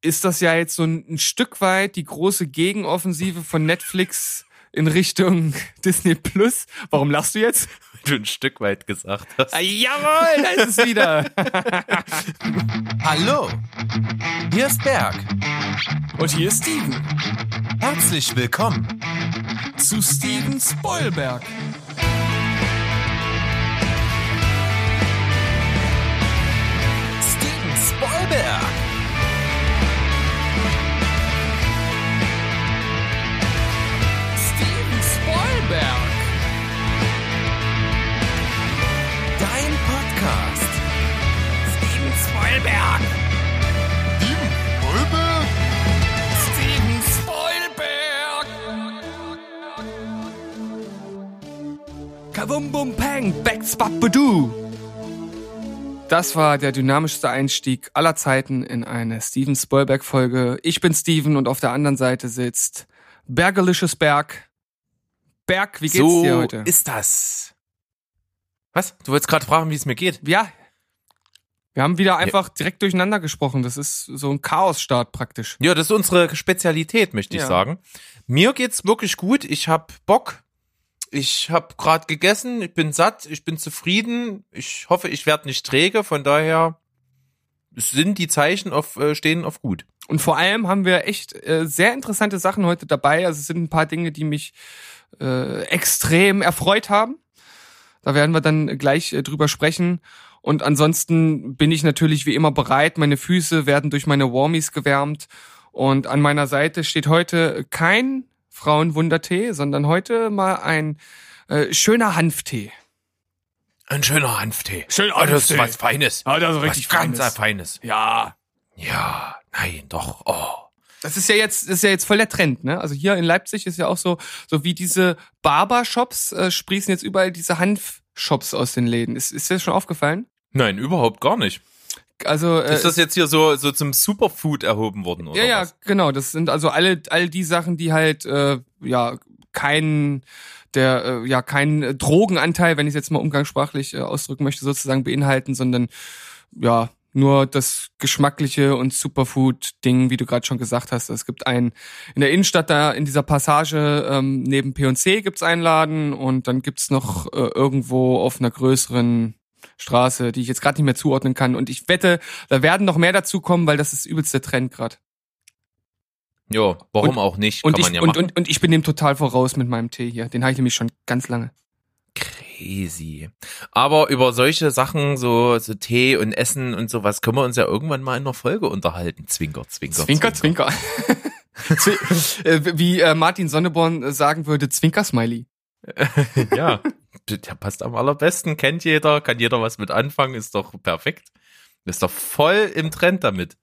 ist das ja jetzt so ein, ein Stück weit die große Gegenoffensive von Netflix in Richtung Disney Plus. Warum lachst du jetzt? du ein Stück weit gesagt hast. Ah, jawohl, da ist es wieder. Hallo, hier ist Berg. Und hier ist Steven. Herzlich willkommen Zu Steven Spoilberg. Steven Spoilberg. Spoilberg. Dein Podcast. Steven Spoilberg. Steven Spoilberg. Kabum bum pang, backs babadoo. Das war der dynamischste Einstieg aller Zeiten in eine Steven Spoilberg Folge. Ich bin Steven und auf der anderen Seite sitzt Bergelicious Berg. Berg, wie geht's so dir heute? ist das. Was? Du wolltest gerade fragen, wie es mir geht? ja. Wir haben wieder einfach direkt durcheinander gesprochen. Das ist so ein Chaosstart praktisch. Ja, das ist unsere Spezialität, möchte ich Ja. sagen. Mir geht's wirklich gut. Ich hab Bock. Ich hab gerade gegessen. Ich bin satt. Ich bin zufrieden. Ich hoffe, ich werde nicht träge. Von daher sind die Zeichen auf äh, stehen auf gut. Und vor allem haben wir echt äh, sehr interessante Sachen heute dabei. Also es sind ein paar Dinge, die mich äh, extrem erfreut haben. Da werden wir dann gleich äh, drüber sprechen. Und ansonsten bin ich natürlich wie immer bereit. Meine Füße werden durch meine Warmies gewärmt. Und an meiner Seite steht heute kein Frauenwundertee, sondern heute mal ein äh, schöner Hanftee. Ein schöner Hanftee. Schön oh, das ist Hanftee. was Feines. Ja, das ist was richtig ganz Feines. Feines. Ja, Ja, nein, doch. Oh. Das ist ja jetzt, das ist ja jetzt voll der Trend, ne? Also hier in Leipzig ist ja auch so, so wie diese Barbershops äh, sprießen jetzt überall diese Hanfshops aus den Läden. Ist, ist dir das schon aufgefallen? Nein, überhaupt gar nicht. Also äh, Ist das jetzt hier so so zum Superfood erhoben worden oder ja, ja, was? genau. Das sind also alle, all die Sachen, die halt äh, ja keinen der äh, ja keinen Drogenanteil, wenn ich es jetzt mal umgangssprachlich äh, ausdrücken möchte, sozusagen beinhalten, sondern ja nur das geschmackliche und Superfood-Ding, wie du gerade schon gesagt hast. Es gibt einen in der Innenstadt da in dieser Passage ähm, neben P&C gibt's einen Laden und dann gibt's noch äh, irgendwo auf einer größeren Straße, die ich jetzt gerade nicht mehr zuordnen kann. Und ich wette, da werden noch mehr dazu kommen, weil das ist übelst der Trend gerade. Ja, warum Und- auch nicht? Und Kann ich, man ja und, machen. und, und ich bin dem total voraus mit meinem Tee hier. Den habe ich nämlich schon ganz lange. Crazy. Aber über solche Sachen, so, so Tee und Essen und sowas, können wir uns ja irgendwann mal in einer Folge unterhalten. Zwinker, zwinker. Zwinker, Zwinker. Zwi- äh, Wie äh, Martin Sonneborn äh, sagen würde, Zwinker-Smiley. ja, der passt am allerbesten, kennt jeder, kann jeder was mit anfangen, ist doch perfekt. Ist doch voll im Trend damit.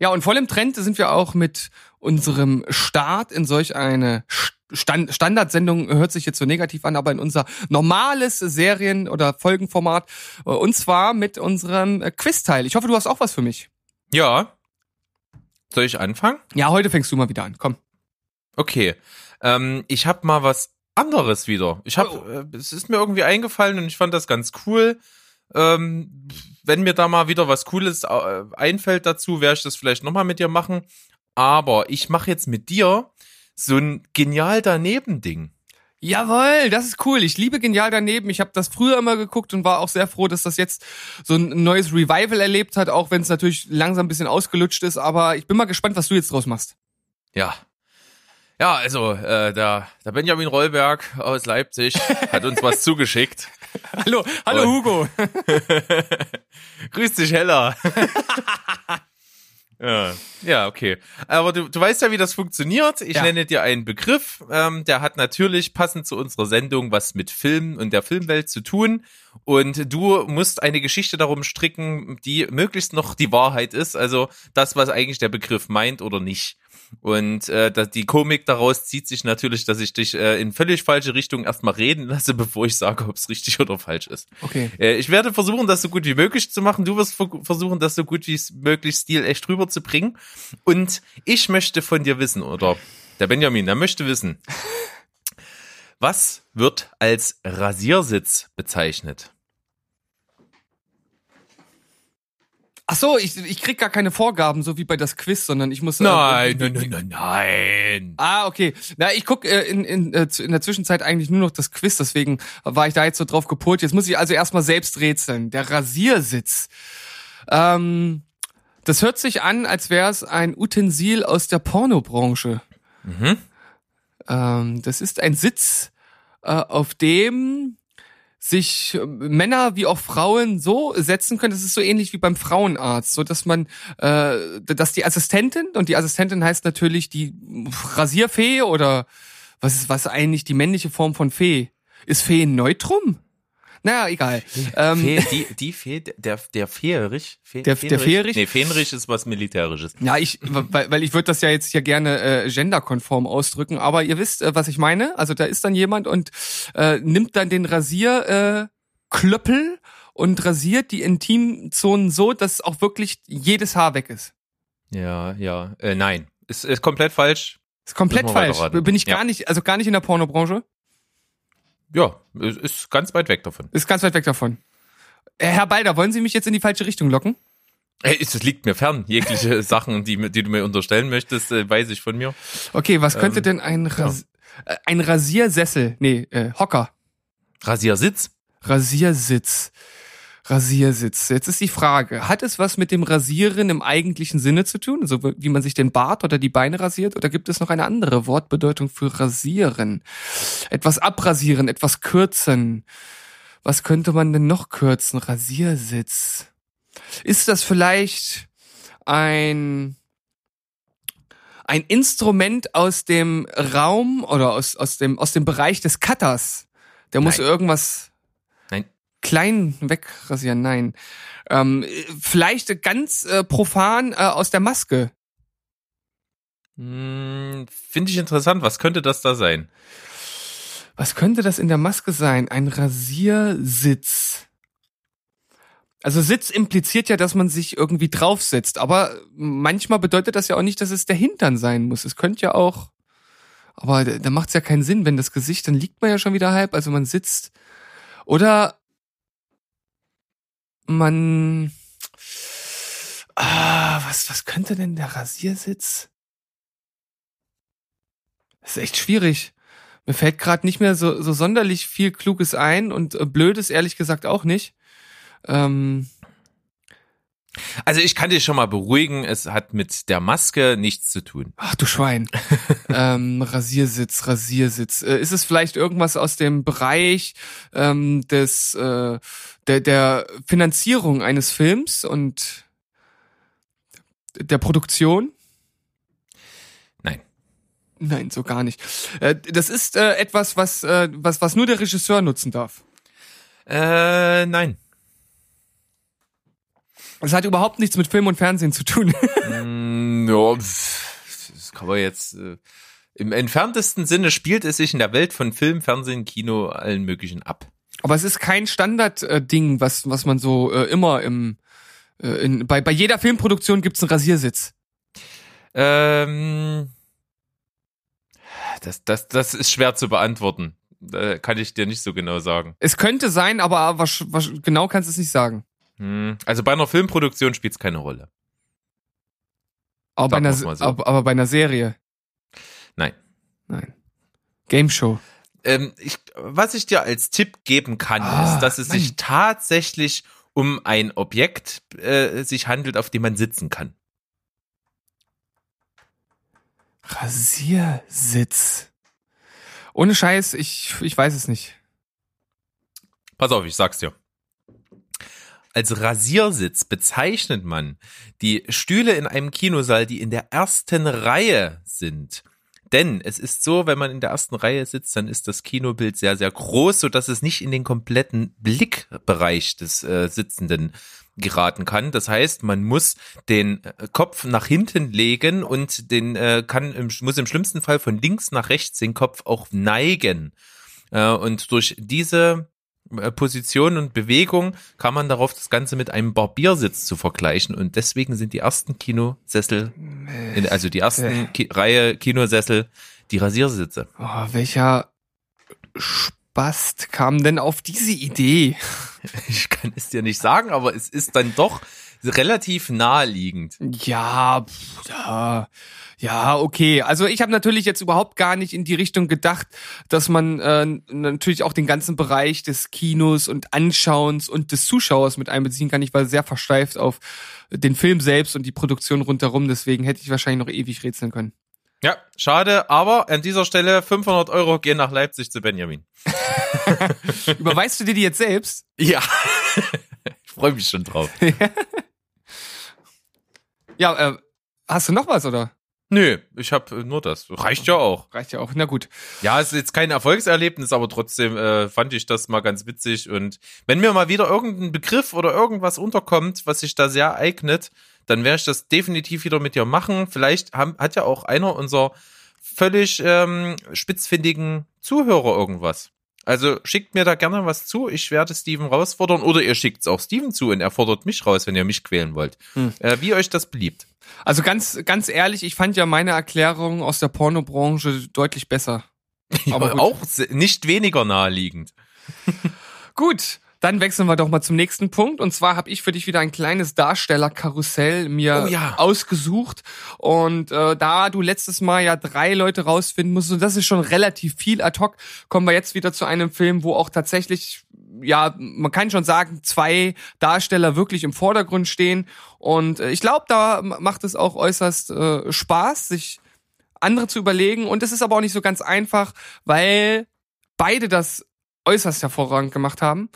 Ja, und voll im Trend sind wir auch mit unserem Start in solch eine Stand Standardsendung, hört sich jetzt so negativ an, aber in unser normales Serien- oder Folgenformat. äh, Und zwar mit unserem äh, Quizteil. Ich hoffe, du hast auch was für mich. Ja. Soll ich anfangen? Ja, heute fängst du mal wieder an. Komm. Okay. Ähm, ich habe mal was anderes wieder. Ich habe, Oh. äh, es ist mir irgendwie eingefallen und ich fand das ganz cool. Ähm, wenn mir da mal wieder was Cooles äh, einfällt dazu, werde ich das vielleicht nochmal mit dir machen. Aber ich mache jetzt mit dir so ein genial daneben Ding. Jawohl, das ist cool. Ich liebe Genial daneben. Ich habe das früher immer geguckt und war auch sehr froh, dass das jetzt so ein neues Revival erlebt hat, auch wenn es natürlich langsam ein bisschen ausgelutscht ist. Aber ich bin mal gespannt, was du jetzt draus machst. Ja. Ja, also äh, der, der Benjamin Rollberg aus Leipzig hat uns was zugeschickt. Hallo, hallo Und- Hugo. Grüß dich, Hella. ja, ja, okay. Aber du, du weißt ja, wie das funktioniert. Ich Ja. nenne dir einen Begriff. Ähm, der hat natürlich passend zu unserer Sendung was mit Film und der Filmwelt zu tun. Und du musst eine Geschichte darum stricken, die möglichst noch die Wahrheit ist. Also das, was eigentlich der Begriff meint oder nicht. Und äh, die Komik daraus zieht sich natürlich, dass ich dich äh, in völlig falsche Richtung erstmal reden lasse, bevor ich sage, ob es richtig oder falsch ist. Okay. Äh, ich werde versuchen, das so gut wie möglich zu machen. Du wirst ver- versuchen, das so gut wie möglich stilecht rüberzubringen. Und ich möchte von dir wissen, oder der Benjamin, der möchte wissen, was wird als Rasiersitz bezeichnet? Ach so, ich, ich krieg gar keine Vorgaben, so wie bei das Quiz, sondern ich muss. äh, Nein, wie- nein, nein, nein, nein. Ah, okay. Na, ich guck äh, in, in, äh, in der Zwischenzeit eigentlich nur noch das Quiz, deswegen war ich da jetzt so drauf gepolt. Jetzt muss ich also erstmal selbst rätseln. Der Rasiersitz. Ähm, das hört sich an, als wäre es ein Utensil aus der Pornobranche. Mhm. Ähm, das ist ein Sitz, äh, auf dem sich äh, Männer wie auch Frauen so setzen können. Das ist so ähnlich wie beim Frauenarzt, so dass man, äh, dass die Assistentin und die Assistentin heißt natürlich die Rasierfee oder was ist was eigentlich die männliche Form von Fee? Ist Fee ein Neutrum? Naja, egal. Ähm, Fee, die, die Fee, der, der Feerich? Fe, Der- der Feerich? Nee, Fähnrich ist was Militärisches. Ja, ich, weil, weil ich würde das ja jetzt hier gerne äh, genderkonform ausdrücken, aber ihr wisst, äh, was ich meine. Also da ist dann jemand und äh, nimmt dann den Rasierklöppel äh, Klöppel und rasiert die Intimzonen so, dass auch wirklich jedes Haar weg ist. Ja, ja. Äh, nein. Ist, ist komplett falsch. Ist komplett falsch. Bin ich Ja. gar nicht, also gar nicht in der Pornobranche. Ja, ist, ganz weit weg davon. Ist ganz weit weg davon. Äh, Herr Balder, wollen Sie mich jetzt in die falsche Richtung locken? Ey, es liegt mir fern. Jegliche Sachen, die, die du mir unterstellen möchtest, äh, weiß ich von mir. Okay, was könnte Ähm, denn ein, Ras äh, ein Rasiersessel, nee, äh, Hocker, Rasiersitz? Rasiersitz. Rasiersitz. Jetzt ist die Frage, hat es was mit dem Rasieren im eigentlichen Sinne zu tun? Also wie man sich den Bart oder die Beine rasiert? Oder gibt es noch eine andere Wortbedeutung für rasieren? Etwas abrasieren, etwas kürzen. Was könnte man denn noch kürzen? Rasiersitz. Ist das vielleicht ein ein Instrument aus dem Raum oder aus, aus dem aus dem Bereich des Cutters? Der muss Nein. irgendwas Nein. Klein wegrasieren, nein. Ähm, vielleicht ganz äh, profan äh, aus der Maske. Hm, Finde ich interessant. Was könnte das da sein? Was könnte das in der Maske sein? Ein Rasiersitz. Also Sitz impliziert ja, dass man sich irgendwie draufsetzt, aber manchmal bedeutet das ja auch nicht, dass es der Hintern sein muss. Es könnte ja auch, aber da, da macht es ja keinen Sinn, wenn das Gesicht, dann liegt man ja schon wieder halb, also man sitzt. Oder man, ah, was, was könnte denn der Rasiersitz? Das ist echt schwierig. Mir fällt gerade nicht mehr so, so sonderlich viel Kluges ein und äh, Blödes ehrlich gesagt auch nicht. Ähm, Also ich kann dich schon mal beruhigen, es hat mit der Maske nichts zu tun. ach du Schwein. ähm, Rasiersitz, Rasiersitz. Äh, ist es vielleicht irgendwas aus dem Bereich ähm, des äh, der, der Finanzierung eines Films und der Produktion? Nein. Nein, so gar nicht. Äh, das ist äh, etwas, was, äh, was, was nur der Regisseur nutzen darf. Äh, nein. Das hat überhaupt nichts mit Film und Fernsehen zu tun. Mm, ja, das kann man jetzt. Äh, Im entferntesten Sinne spielt es sich in der Welt von Film, Fernsehen, Kino, allen möglichen ab. Aber es ist kein Standard-Ding, was, was man so äh, immer im äh, in, bei, bei jeder Filmproduktion gibt's einen Rasiersitz. Ähm, das, das, das ist schwer zu beantworten. Da kann ich dir nicht so genau sagen. Es könnte sein, aber was, was, genau kannst du es nicht sagen. Hm, Also bei einer Filmproduktion spielt es keine Rolle. Aber bei, einer, so. aber, bei einer Serie. Nein. Nein. Game Show. Ähm, ich, was ich dir als Tipp geben kann, Ah, ist, dass es Mann. sich tatsächlich um ein Objekt äh, sich handelt, auf dem man sitzen kann. Rasiersitz. Ohne Scheiß, ich, ich weiß es nicht. Pass auf, ich sag's dir. Als Rasiersitz bezeichnet man die Stühle in einem Kinosaal, die in der ersten Reihe sind. Denn es ist so, wenn man in der ersten Reihe sitzt, dann ist das Kinobild sehr, sehr groß, sodass es nicht in den kompletten Blickbereich des äh, Sitzenden geraten kann. Das heißt, man muss den äh, Kopf nach hinten legen und den äh, kann im, muss im schlimmsten Fall von links nach rechts den Kopf auch neigen. Äh, und durch diese Position und Bewegung kann man darauf das Ganze mit einem Barbiersitz zu vergleichen. Und deswegen sind die ersten Kinosessel, in, also die ersten Ki Reihe Kinosessel, die Rasiersitze. Oh, welcher Spast kam denn auf diese Idee? Ich kann es dir nicht sagen, aber es ist dann doch relativ naheliegend. Ja, pff, ja, ja, okay. Also ich habe natürlich jetzt überhaupt gar nicht in die Richtung gedacht, dass man äh, natürlich auch den ganzen Bereich des Kinos und Anschauens und des Zuschauers mit einbeziehen kann. Ich war sehr versteift auf den Film selbst und die Produktion rundherum. Deswegen hätte ich wahrscheinlich noch ewig rätseln können. Ja, schade, aber an dieser Stelle 500 Euro gehen nach Leipzig zu Benjamin. Überweist du dir die jetzt selbst? Ja, ich freue mich schon drauf. Ja, äh, hast du noch was oder? Nö, ich habe nur das. Reicht ja auch. Reicht ja auch. Na gut. Ja, es ist jetzt kein Erfolgserlebnis, aber trotzdem äh, fand ich das mal ganz witzig. Und wenn mir mal wieder irgendein Begriff oder irgendwas unterkommt, was sich da sehr eignet, dann werde ich das definitiv wieder mit dir machen. Vielleicht haben, hat ja auch einer unserer völlig ähm, spitzfindigen Zuhörer irgendwas. Also schickt mir da gerne was zu. Ich werde Steven rausfordern oder ihr schickt es auch Steven zu und er fordert mich raus, wenn ihr mich quälen wollt. Hm. Äh, wie euch das beliebt. Also ganz, ganz ehrlich, ich fand ja meine Erklärung aus der Pornobranche deutlich besser. Aber gut. auch nicht weniger naheliegend. Gut, dann wechseln wir doch mal zum nächsten Punkt. Und zwar habe ich für dich wieder ein kleines Darstellerkarussell mir Oh ja. ausgesucht. Und äh, da du letztes Mal ja drei Leute rausfinden musst, und das ist schon relativ viel ad hoc, kommen wir jetzt wieder zu einem Film, wo auch tatsächlich, ja, man kann schon sagen, zwei Darsteller wirklich im Vordergrund stehen. Und äh, ich glaube, da macht es auch äußerst äh, Spaß, sich andere zu überlegen. Und es ist aber auch nicht so ganz einfach, weil beide das äußerst hervorragend gemacht haben.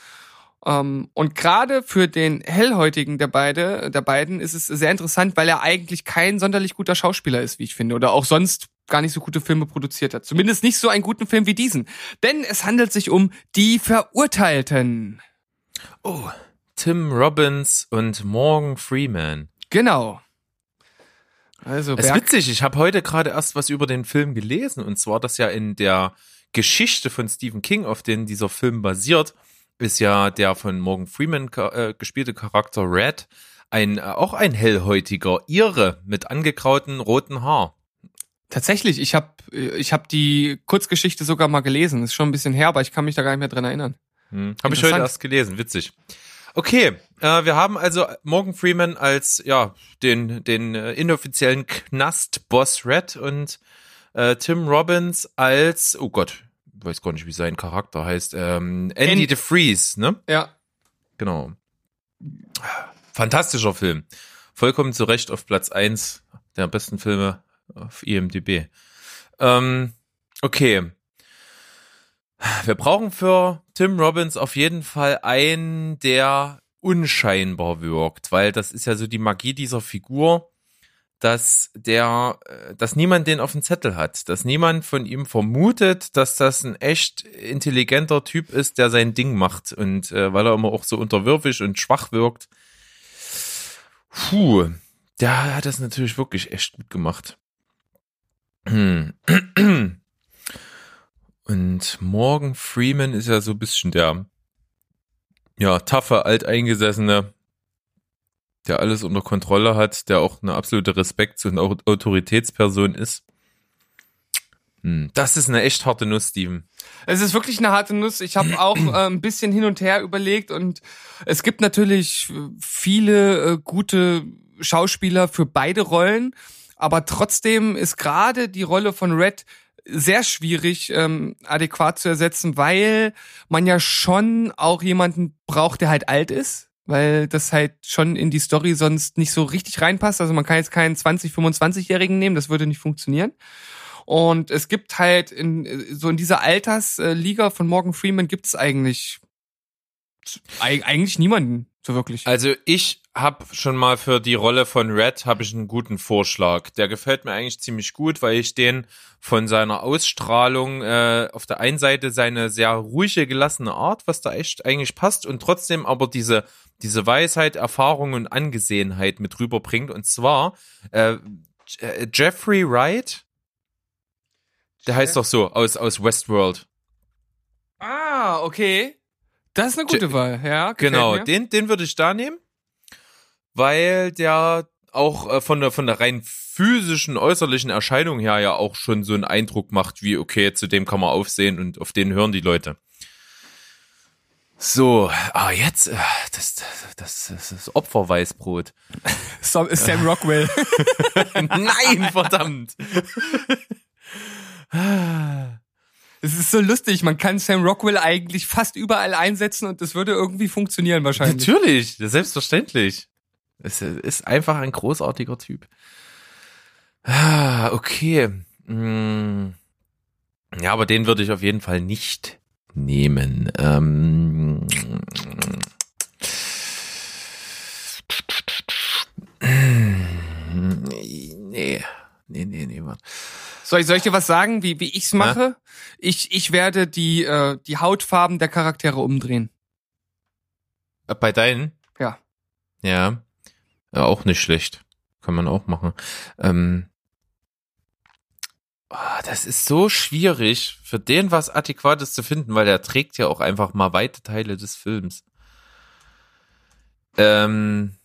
Ähm, und gerade für den Hellhäutigen der beide, der beiden ist es sehr interessant, weil er eigentlich kein sonderlich guter Schauspieler ist, wie ich finde, oder auch sonst gar nicht so gute Filme produziert hat. Zumindest nicht so einen guten Film wie diesen. Denn es handelt sich um Die Verurteilten. Oh, Tim Robbins und Morgan Freeman. Genau. Also Es ist Berg, witzig, ich habe heute gerade erst was über den Film gelesen und zwar, dass ja in der Geschichte von Stephen King, auf den dieser Film basiert, ist ja der von Morgan Freeman äh, gespielte Charakter Red ein äh, auch ein hellhäutiger Ire mit angegrauten roten Haar. tatsächlich, ich habe ich hab die Kurzgeschichte sogar mal gelesen. Ist schon ein bisschen her, aber ich kann mich da gar nicht mehr dran erinnern. Hm. Habe ich heute erst gelesen, witzig. Okay, äh, wir haben also Morgan Freeman als ja den den äh, inoffiziellen Knastboss Red und äh, Tim Robbins als oh Gott, weiß gar nicht, wie sein Charakter heißt, ähm, Andy Andy- DeFreeze, ne? Ja, Genau. Fantastischer Film. Vollkommen zu Recht auf Platz eins der besten Filme auf IMDb. Ähm, okay. Wir brauchen für Tim Robbins auf jeden Fall einen, der unscheinbar wirkt, weil das ist ja so die Magie dieser Figur, dass der, äh, dass niemand den auf dem Zettel hat, dass niemand von ihm vermutet, dass das ein echt intelligenter Typ ist, der sein Ding macht und äh, weil er immer auch so unterwürfig und schwach wirkt. Puh, der hat das natürlich wirklich echt gut gemacht. Und Morgan Freeman ist ja so ein bisschen der, ja, taffe, alteingesessene, der alles unter Kontrolle hat, der auch eine absolute Respekts- und Au- Autoritätsperson ist. Hm, Das ist eine echt harte Nuss, Steven. Es ist wirklich eine harte Nuss. Ich habe auch äh, ein bisschen hin und her überlegt und es gibt natürlich viele äh, gute Schauspieler für beide Rollen, aber trotzdem ist gerade die Rolle von Red sehr schwierig ähm, adäquat zu ersetzen, weil man ja schon auch jemanden braucht, der halt alt ist, weil das halt schon in die Story sonst nicht so richtig reinpasst. Also man kann jetzt keinen 20, 25-Jährigen nehmen, das würde nicht funktionieren. Und es gibt halt in so in dieser Altersliga von Morgan Freeman gibt es eigentlich eig- eigentlich niemanden so wirklich. Also ich habe schon mal für die Rolle von Red habe ich einen guten Vorschlag. Der gefällt mir eigentlich ziemlich gut, weil ich den von seiner Ausstrahlung äh, auf der einen Seite seine sehr ruhige, gelassene Art, was da echt eigentlich passt und trotzdem aber diese diese Weisheit, Erfahrung und Angesehenheit mit rüberbringt. Und zwar äh, Jeffrey Wright, der heißt doch so aus aus Westworld. Ah, okay. Das ist eine gute Wahl, ja. Genau, mir. den, den würde ich da nehmen, weil der auch äh, von der von der rein physischen äußerlichen Erscheinung her ja auch schon so einen Eindruck macht, wie okay, zu dem kann man aufsehen und auf den hören die Leute. So, ah, jetzt, äh, das, das, das, das ist Opferweißbrot. Sam, Sam Rockwell. Nein, verdammt. Es ist so lustig, man kann Sam Rockwell eigentlich fast überall einsetzen und das würde irgendwie funktionieren wahrscheinlich. Natürlich, selbstverständlich. Es ist einfach ein großartiger Typ. Ah, okay. Hm. Ja, aber den würde ich auf jeden Fall nicht nehmen. Ähm, nee, nee, nee, nee, warte. Soll ich, soll ich dir was sagen, wie, wie ich's mache? Ich, ich werde die, äh, die Hautfarben der Charaktere umdrehen. Äh, Bei deinen? Ja. Ja. ja. Auch nicht schlecht. Kann man auch machen. Ähm, ah, das ist so schwierig, für den was Adäquates zu finden, weil der trägt ja auch einfach mal weite Teile des Films. Ähm,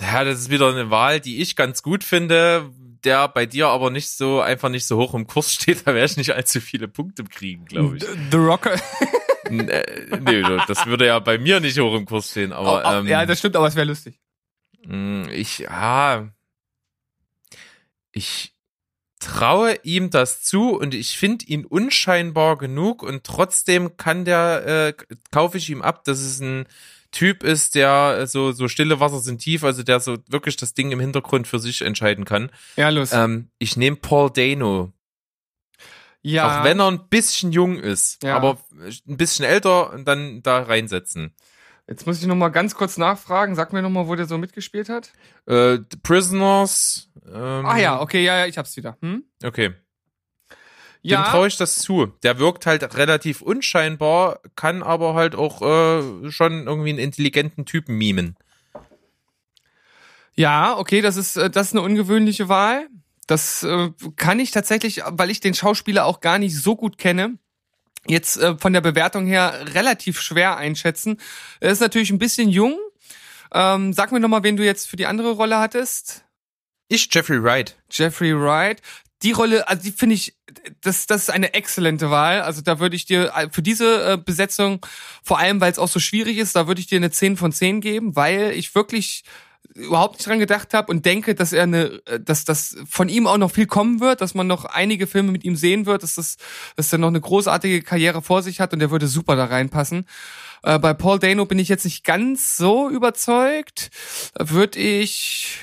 ja, das ist wieder eine Wahl, die ich ganz gut finde, der bei dir aber nicht so einfach nicht so hoch im Kurs steht. Da werde ich nicht allzu viele Punkte kriegen, glaube ich. The, The Rocker. Äh, nee, das würde ja bei mir nicht hoch im Kurs stehen, aber Oh, oh, ähm, ja, das stimmt, aber es wäre lustig. mh, ich, ah, ich traue ihm das zu und ich finde ihn unscheinbar genug und trotzdem kann der, äh, kaufe ich ihm ab, dass es ein Typ ist, der äh, so, so stille Wasser sind tief, also der so wirklich das Ding im Hintergrund für sich entscheiden kann. Ja, los. Ähm, ich nehme Paul Dano. ja. Auch wenn er ein bisschen jung ist, Ja. aber ein bisschen älter und dann da reinsetzen. Jetzt muss ich noch mal ganz kurz nachfragen. Sag mir noch mal, wo der so mitgespielt hat. Äh, The Prisoners. Ähm, Ah ja, okay, ja, ja, ich hab's wieder. Hm? Okay. Dem Ja, traue ich das zu. Der wirkt halt relativ unscheinbar, kann aber halt auch äh, schon irgendwie einen intelligenten Typen mimen. ja, okay, das ist äh, das ist eine ungewöhnliche Wahl. Das äh, kann ich tatsächlich, weil ich den Schauspieler auch gar nicht so gut kenne, jetzt äh, von der Bewertung her relativ schwer einschätzen. Er ist natürlich ein bisschen jung. Ähm, sag mir noch mal, wen du jetzt für die andere Rolle hattest. Ich, Jeffrey Wright. Jeffrey Wright. Die Rolle, also die finde ich, das, das ist eine exzellente Wahl. Also da würde ich dir äh, für diese äh, Besetzung, vor allem weil es auch so schwierig ist, da würde ich dir eine 10 von 10 geben, weil ich wirklich überhaupt nicht dran gedacht habe und denke, dass er eine, äh, dass das von ihm auch noch viel kommen wird, dass man noch einige Filme mit ihm sehen wird, dass das, dass er noch eine großartige Karriere vor sich hat und der würde super da reinpassen. Äh, bei Paul Dano bin ich jetzt nicht ganz so überzeugt. Würde ich,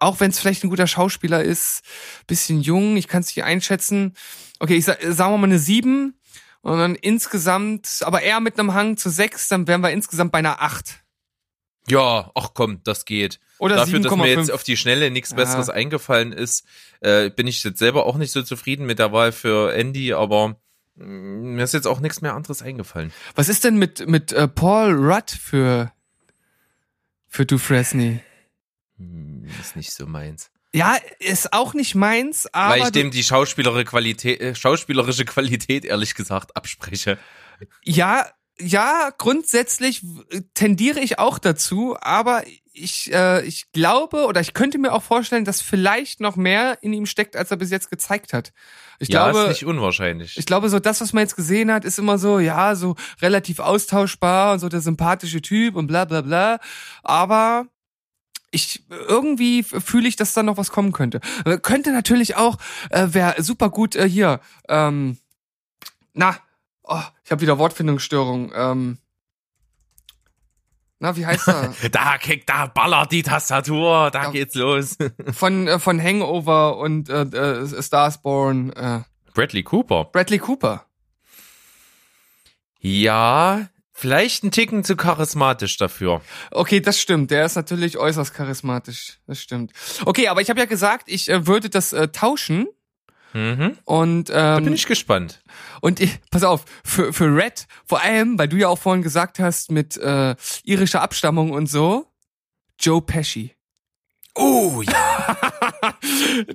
auch wenn es vielleicht ein guter Schauspieler ist, bisschen jung, ich kann es nicht einschätzen. Okay, ich sag, sagen wir mal eine 7 und dann insgesamt, aber eher mit einem Hang zu 6, dann wären wir insgesamt bei einer 8. Ja, ach komm, das geht. Oder Dafür, dass mir 7,5. jetzt auf die Schnelle nichts Ja. Besseres eingefallen ist, äh, bin ich jetzt selber auch nicht so zufrieden mit der Wahl für Andy, aber mh, mir ist jetzt auch nichts mehr anderes eingefallen. Was ist denn mit, mit äh, Paul Rudd für, für Dufresne? Hm, ist nicht so meins. Ja, ist auch nicht meins, aber Weil ich dem die schauspielerische Qualität, äh, schauspielerische Qualität ehrlich gesagt abspreche. Ja, ja, grundsätzlich tendiere ich auch dazu, aber ich, äh, ich glaube oder ich könnte mir auch vorstellen, dass vielleicht noch mehr in ihm steckt, als er bis jetzt gezeigt hat. Ich ja, glaube, ist nicht unwahrscheinlich. ich glaube, so das, was man jetzt gesehen hat, ist immer so, ja, so relativ austauschbar und so der sympathische Typ und bla bla bla. Aber ich irgendwie fühle ich, dass da noch was kommen könnte. Äh, Könnte natürlich auch, äh, wäre super gut äh, hier. Ähm, na, oh, ich habe wieder Wortfindungsstörung. Ähm, na, wie heißt er? da kickt, da ballert die Tastatur, da Ja. geht's los. von äh, von Hangover und äh, äh, Starsborn. Äh, Bradley Cooper. Bradley Cooper. Ja, vielleicht ein Ticken zu charismatisch dafür. Okay, das stimmt. Der ist natürlich äußerst charismatisch. Das stimmt. Okay, aber ich habe ja gesagt, ich äh, würde das äh, tauschen Mhm. und Da ähm, bin ich gespannt. und ich, pass auf für für Red vor allem, weil du ja auch vorhin gesagt hast mit äh, irischer Abstammung und so. Joe Pesci. Oh ja.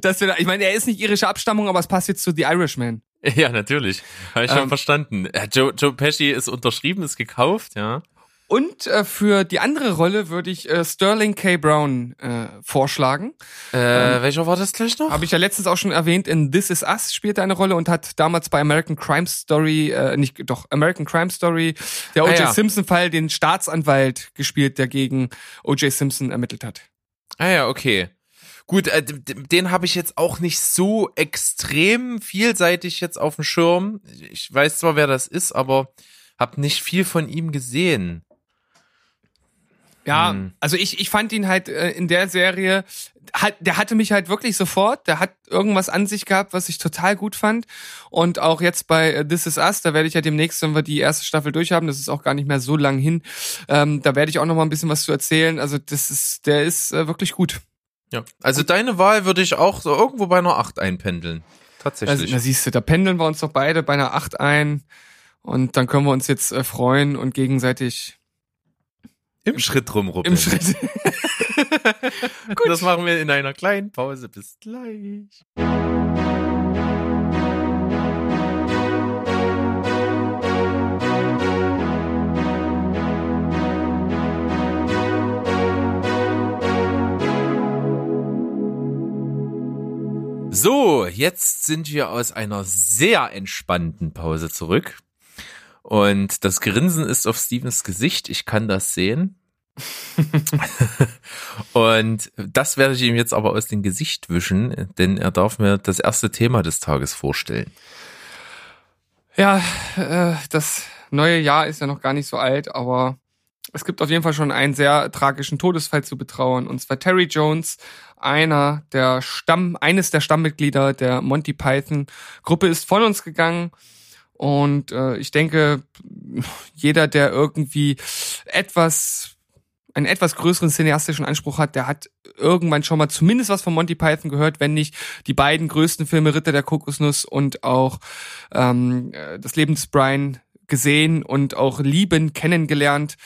Das ich meine, er ist nicht irischer Abstammung, aber es passt jetzt zu The Irishman. Ja, natürlich. Habe ich schon Ähm, verstanden. Joe, Joe Pesci ist unterschrieben, ist gekauft, ja. Und äh, für die andere Rolle würde ich äh, Sterling K. Brown äh, vorschlagen. Äh, welcher war das gleich noch? Habe ich ja letztens auch schon erwähnt, in This Is Us spielt er eine Rolle und hat damals bei American Crime Story, äh, nicht doch, American Crime Story, der Ah, O.J. ja. Simpson-Fall, den Staatsanwalt gespielt, der gegen O.J. Simpson ermittelt hat. Ah ja, okay. Gut, äh, den habe ich jetzt auch nicht so extrem vielseitig jetzt auf dem Schirm. Ich weiß zwar, wer das ist, aber habe nicht viel von ihm gesehen. Ja, Hm. also ich, ich fand ihn halt äh, in der Serie, hat, der hatte mich halt wirklich sofort, der hat irgendwas an sich gehabt, was ich total gut fand. Und auch jetzt bei äh, This Is Us, da werde ich ja demnächst, wenn wir die erste Staffel durchhaben, das ist auch gar nicht mehr so lang hin, ähm, da werde ich auch noch mal ein bisschen was zu erzählen. Also das ist, der ist äh, wirklich gut. Ja. Also deine Wahl würde ich auch so irgendwo bei einer 8 einpendeln. Also, Tatsächlich. da siehst du, da pendeln wir uns doch beide bei einer 8 ein. Und dann können wir uns jetzt äh, freuen und gegenseitig Im Schritt rumruppeln. im Schritt. Gut. Das machen wir in einer kleinen Pause. Bis gleich. So, jetzt sind wir aus einer sehr entspannten Pause zurück. Und das Grinsen ist auf Stevens Gesicht. Ich kann das sehen. Und das werde ich ihm jetzt aber aus dem Gesicht wischen, denn er darf mir das erste Thema des Tages vorstellen. Ja, äh, das neue Jahr ist ja noch gar nicht so alt, aber es gibt auf jeden Fall schon einen sehr tragischen Todesfall zu betrauern. Und zwar Terry Jones, einer der Stamm, eines der Stammmitglieder der Monty Python Gruppe ist von uns gegangen. Und äh, ich denke, jeder, der irgendwie etwas einen etwas größeren cineastischen Anspruch hat, der hat irgendwann schon mal zumindest was von Monty Python gehört, wenn nicht die beiden größten Filme Ritter der Kokosnuss und auch ähm, äh, das Leben des Brian gesehen und auch lieben, kennengelernt.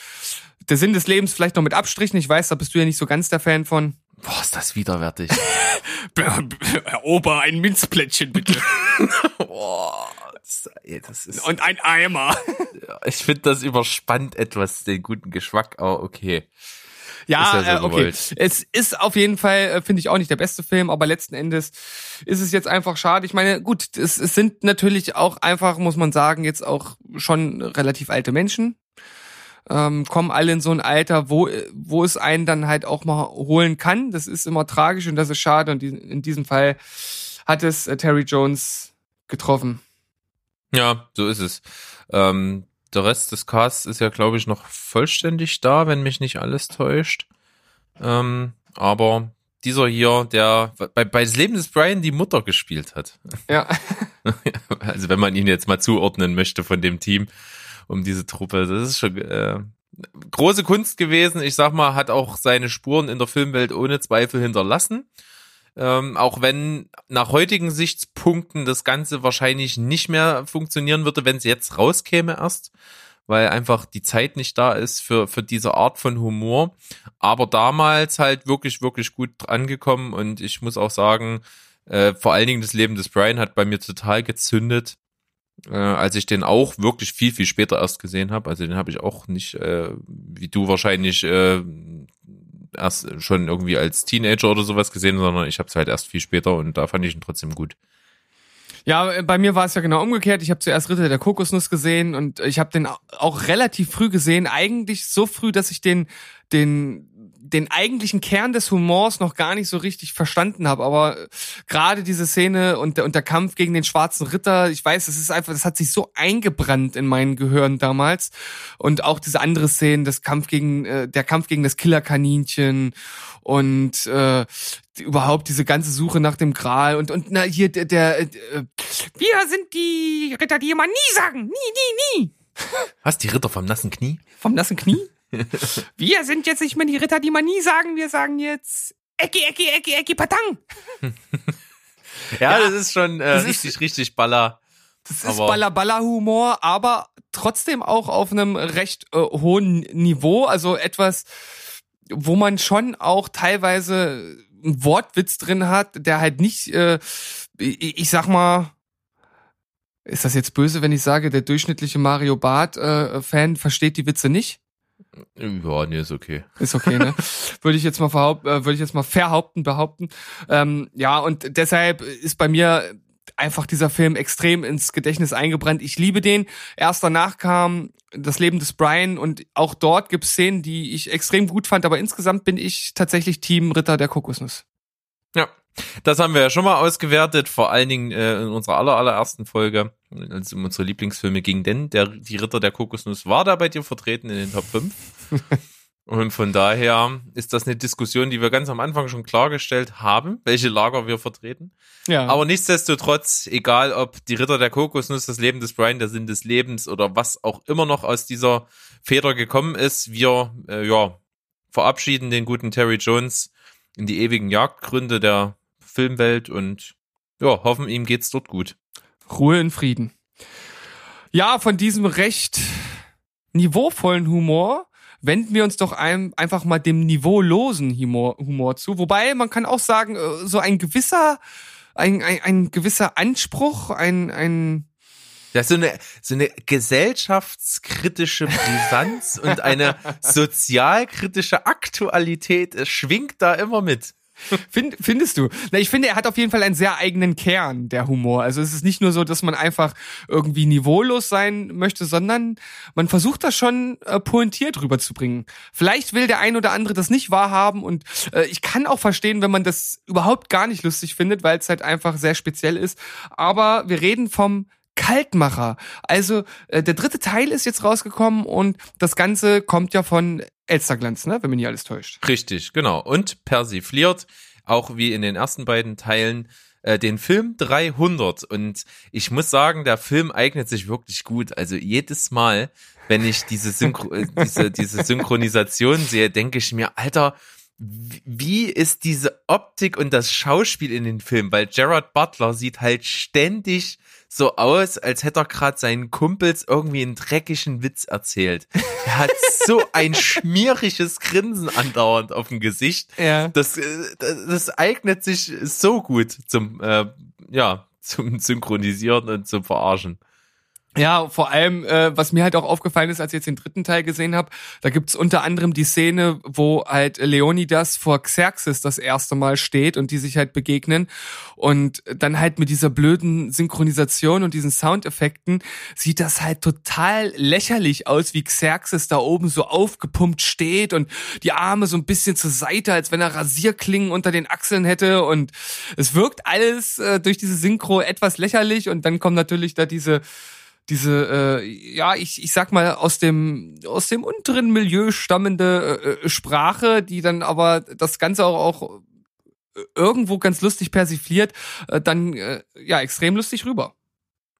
Der Sinn des Lebens vielleicht noch mit Abstrichen. Ich weiß, da bist du ja nicht so ganz der Fan von. Boah, ist das widerwärtig. Erober ein Minzplättchen bitte. Boah, das, ey, das ist, Und ein Eimer. ich finde, das überspannt etwas den guten Geschmack, aber okay. Ja, ja so äh, okay. gewollt. Es ist auf jeden Fall, äh, finde ich auch nicht der beste Film, aber letzten Endes ist es jetzt einfach schade. Ich meine, gut, es, es sind natürlich auch einfach, muss man sagen, jetzt auch schon relativ alte Menschen. Ähm, kommen alle in so ein Alter, wo, wo es einen dann halt auch mal holen kann. Das ist immer tragisch und das ist schade. Und die, in diesem Fall hat es äh, Terry Jones getroffen. Ja, so ist es. Ähm, der Rest des Casts ist ja, glaube ich, noch vollständig da, wenn mich nicht alles täuscht. Ähm, aber dieser hier, der bei, bei das Leben des Brian die Mutter gespielt hat. Ja. Also wenn man ihn jetzt mal zuordnen möchte von dem Team um diese Truppe, das ist schon äh, große Kunst gewesen. Ich sag mal, hat auch seine Spuren in der Filmwelt ohne Zweifel hinterlassen. Ähm, auch wenn nach heutigen Sichtspunkten das Ganze wahrscheinlich nicht mehr funktionieren würde, wenn es jetzt rauskäme erst, weil einfach die Zeit nicht da ist für, für diese Art von Humor. Aber damals halt wirklich, wirklich gut angekommen und ich muss auch sagen, äh, vor allen Dingen das Leben des Brian hat bei mir total gezündet, äh, als ich den auch wirklich viel, viel später erst gesehen habe. Also den habe ich auch nicht, äh, wie du wahrscheinlich, äh, erst schon irgendwie als Teenager oder sowas gesehen, sondern ich habe es halt erst viel später und da fand ich ihn trotzdem gut. Ja, äh, bei mir war es ja genau umgekehrt. Ich habe zuerst Ritter der Kokosnuss gesehen und ich habe den au- auch relativ früh gesehen. Eigentlich so früh, dass ich den den den eigentlichen Kern des Humors noch gar nicht so richtig verstanden habe. Aber äh, gerade diese Szene und der, und der Kampf gegen den schwarzen Ritter, ich weiß, das ist einfach, das hat sich so eingebrannt in mein Gehirn damals. Und auch diese andere Szene, das Kampf gegen äh, der Kampf gegen das Killerkaninchen und äh, die- überhaupt diese ganze Suche nach dem Gral und und na hier der, der äh, wir sind die Ritter, die immer nie sagen, nie, nie, nie Was, die Ritter vom nassen Knie? vom nassen Knie. Wir sind jetzt nicht mehr die Ritter, die immer nie sagen, wir sagen jetzt Ecki, Ecki, Ecki, Ecki, Patang. Ja, Ja, das ist schon äh, das ist- richtig, richtig baller. Das ist Aber- Baller-Baller-Humor, aber trotzdem auch auf einem recht äh, hohen Niveau. Also etwas, wo man schon auch teilweise einen Wortwitz drin hat, der halt nicht, äh, ich, ich sag mal, ist das jetzt böse, wenn ich sage, der durchschnittliche Mario Barth äh, Fan versteht die Witze nicht? Ja, nee, ist okay. Ist okay, ne? würde ich jetzt mal verhaupt, äh, würde ich jetzt mal verhaupten, behaupten. Ähm, ja, und deshalb ist bei mir einfach dieser Film extrem ins Gedächtnis eingebrannt. Ich liebe den. Erst danach kam das Leben des Brian und auch dort gibt es Szenen, die ich extrem gut fand, aber insgesamt bin ich tatsächlich Team Ritter der Kokosnuss. Ja, das haben wir ja schon mal ausgewertet, vor allen Dingen äh, in unserer aller, allerersten Folge, als es um unsere Lieblingsfilme ging, denn der, die Ritter der Kokosnuss war da bei dir vertreten in den Top 5. Und von daher ist das eine Diskussion, die wir ganz am Anfang schon klargestellt haben, welche Lager wir vertreten. Ja. Aber nichtsdestotrotz, egal ob die Ritter der Kokosnuss, das Leben des Brian, der Sinn des Lebens oder was auch immer noch aus dieser Feder gekommen ist, wir äh, ja verabschieden den guten Terry Jones in die ewigen Jagdgründe der Filmwelt und ja, hoffen, ihm geht's dort gut. Ruhe in Frieden. Ja, von diesem recht niveauvollen Humor wenden wir uns doch ein, einfach mal dem niveaulosen Humor, Humor zu. Wobei man kann auch sagen, äh, so ein gewisser, ein, ein, ein gewisser Anspruch, ein, ein Ja, so eine, so eine gesellschaftskritische Brisanz und eine sozialkritische Aktualität, es schwingt da immer mit. Find, findest du? Na, ich finde, er hat auf jeden Fall einen sehr eigenen Kern, der Humor. Also es ist nicht nur so, dass man einfach irgendwie niveaulos sein möchte, sondern man versucht das schon äh, pointiert rüberzubringen. Vielleicht will der ein oder andere das nicht wahrhaben und äh, ich kann auch verstehen, wenn man das überhaupt gar nicht lustig findet, weil es halt einfach sehr speziell ist. Aber wir reden vom Kaltmacher. Also äh, der dritte Teil ist jetzt rausgekommen und das Ganze kommt ja von Elsterglanz, ne? wenn mich nicht alles täuscht. Richtig, genau. Und persifliert, auch wie in den ersten beiden Teilen, äh, den Film 300. Und ich muss sagen, der Film eignet sich wirklich gut. Also jedes Mal, wenn ich diese, Synchro äh, diese, diese Synchronisation sehe, denke ich mir, Alter, wie ist diese Optik und das Schauspiel in den Film? Weil Gerard Butler sieht halt ständig so aus, als hätte er gerade seinen Kumpels irgendwie einen dreckigen Witz erzählt. Er hat so ein schmieriges Grinsen andauernd auf dem Gesicht. Ja. Das, äh, das, das eignet sich so gut zum, äh, ja, zum Synchronisieren und zum Verarschen. Ja, vor allem, äh, was mir halt auch aufgefallen ist, als ich jetzt den dritten Teil gesehen habe, da gibt's unter anderem die Szene, wo halt Leonidas vor Xerxes das erste Mal steht und die sich halt begegnen und dann halt mit dieser blöden Synchronisation und diesen Soundeffekten sieht das halt total lächerlich aus, wie Xerxes da oben so aufgepumpt steht und die Arme so ein bisschen zur Seite, als wenn er Rasierklingen unter den Achseln hätte und es wirkt alles äh, durch diese Synchro etwas lächerlich und dann kommen natürlich da diese diese, äh, ja, ich, ich sag mal, aus dem, aus dem unteren Milieu stammende äh, Sprache, die dann aber das Ganze auch, auch irgendwo ganz lustig persifliert, äh, dann äh, ja extrem lustig rüber.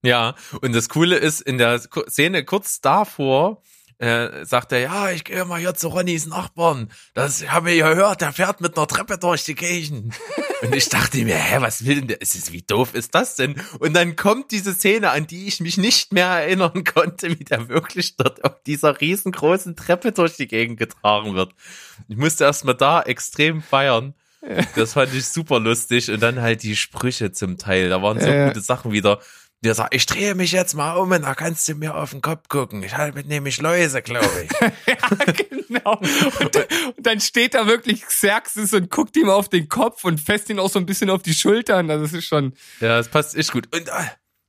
Ja, und das Coole ist, in der Szene kurz davor, äh, sagt er, ja, ich gehe mal hier zu Ronnys Nachbarn. Das habe ich gehört, der fährt mit einer Treppe durch die Gegend. Und ich dachte mir, hä, was will denn der? Ist es, wie doof ist das denn? Und dann kommt diese Szene, an die ich mich nicht mehr erinnern konnte, wie der wirklich dort auf dieser riesengroßen Treppe durch die Gegend getragen wird. Ich musste erst mal da extrem feiern. Das fand ich super lustig. Und dann halt die Sprüche zum Teil. Da waren so Ja. gute Sachen wieder. Der sagt, ich drehe mich jetzt mal um und da kannst du mir auf den Kopf gucken. Ich halte mit nämlich Läuse, glaube ich. ja, genau. Und, dann- und dann steht da wirklich Xerxes und guckt ihm auf den Kopf und fässt ihn auch so ein bisschen auf die Schultern. Also das ist schon. Ja, das passt echt gut. Und äh,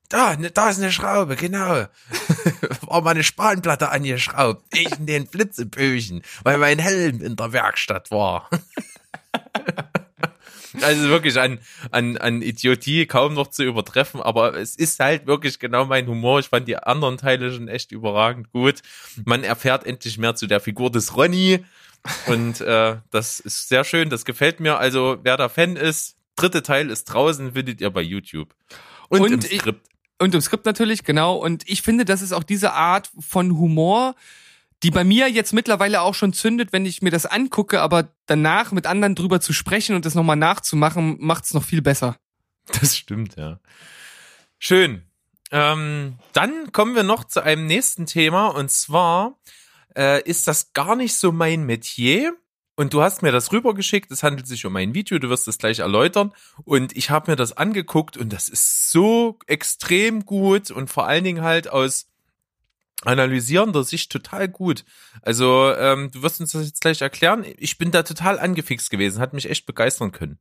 da, ne, da ist eine Schraube, genau. War mal eine Spanplatte angeschraubt. Ich in den Flitzeböchen, weil mein Helm in der Werkstatt war. Also wirklich an, an, an Idiotie kaum noch zu übertreffen, aber es ist halt wirklich genau mein Humor. Ich fand die anderen Teile schon echt überragend gut. Man erfährt endlich mehr zu der Figur des Ronny und äh, das ist sehr schön, das gefällt mir. Also wer da Fan ist, dritte Teil ist draußen, findet ihr bei YouTube. Und, Und im ich- Skript. Und im Skript natürlich, genau. Und ich finde, das ist auch diese Art von Humor, die bei mir jetzt mittlerweile auch schon zündet, wenn ich mir das angucke, aber danach mit anderen drüber zu sprechen und das nochmal nachzumachen, macht's noch viel besser. Das stimmt, ja. Schön. Ähm, dann kommen wir noch zu einem nächsten Thema und zwar äh, ist das gar nicht so mein Metier. Und du hast mir das rübergeschickt, es handelt sich um ein Video, du wirst es gleich erläutern. Und ich habe mir das angeguckt und das ist so extrem gut und vor allen Dingen halt aus analysierender Sicht total gut. Also ähm, du wirst uns das jetzt gleich erklären. Ich bin da total angefixt gewesen, hat mich echt begeistern können.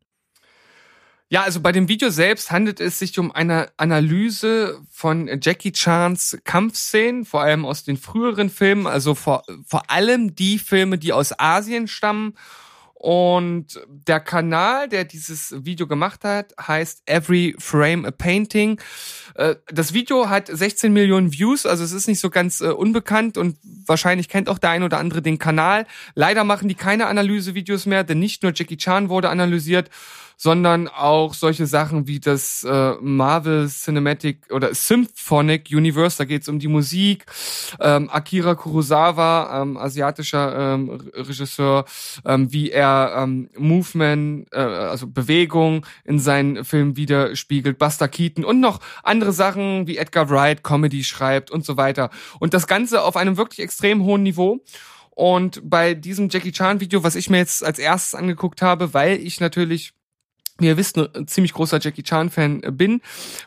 Ja, also bei dem Video selbst handelt es sich um eine Analyse von Jackie Chans Kampfszenen, vor allem aus den früheren Filmen, also vor, vor allem die Filme, die aus Asien stammen. Und der Kanal, der dieses Video gemacht hat, heißt Every Frame a Painting. Äh, das Video hat 16 Millionen Views, also es ist nicht so ganz äh, unbekannt und wahrscheinlich kennt auch der ein oder andere den Kanal. Leider machen die keine Analysevideos mehr, denn nicht nur Jackie Chan wurde analysiert, sondern auch solche Sachen wie das äh, Marvel Cinematic oder Symphonic Universe, da geht es um die Musik. Ähm, Akira Kurosawa, ähm, asiatischer ähm, Regisseur, ähm, wie er ähm, Movement, äh, also Bewegung in seinen Filmen widerspiegelt, Buster Keaton und noch andere Sachen wie Edgar Wright Comedy schreibt und so weiter. Und das Ganze auf einem wirklich extrem hohen Niveau. Und bei diesem Jackie Chan Video, was ich mir jetzt als erstes angeguckt habe, weil ich natürlich wie ihr wisst, ein ziemlich großer Jackie Chan-Fan bin,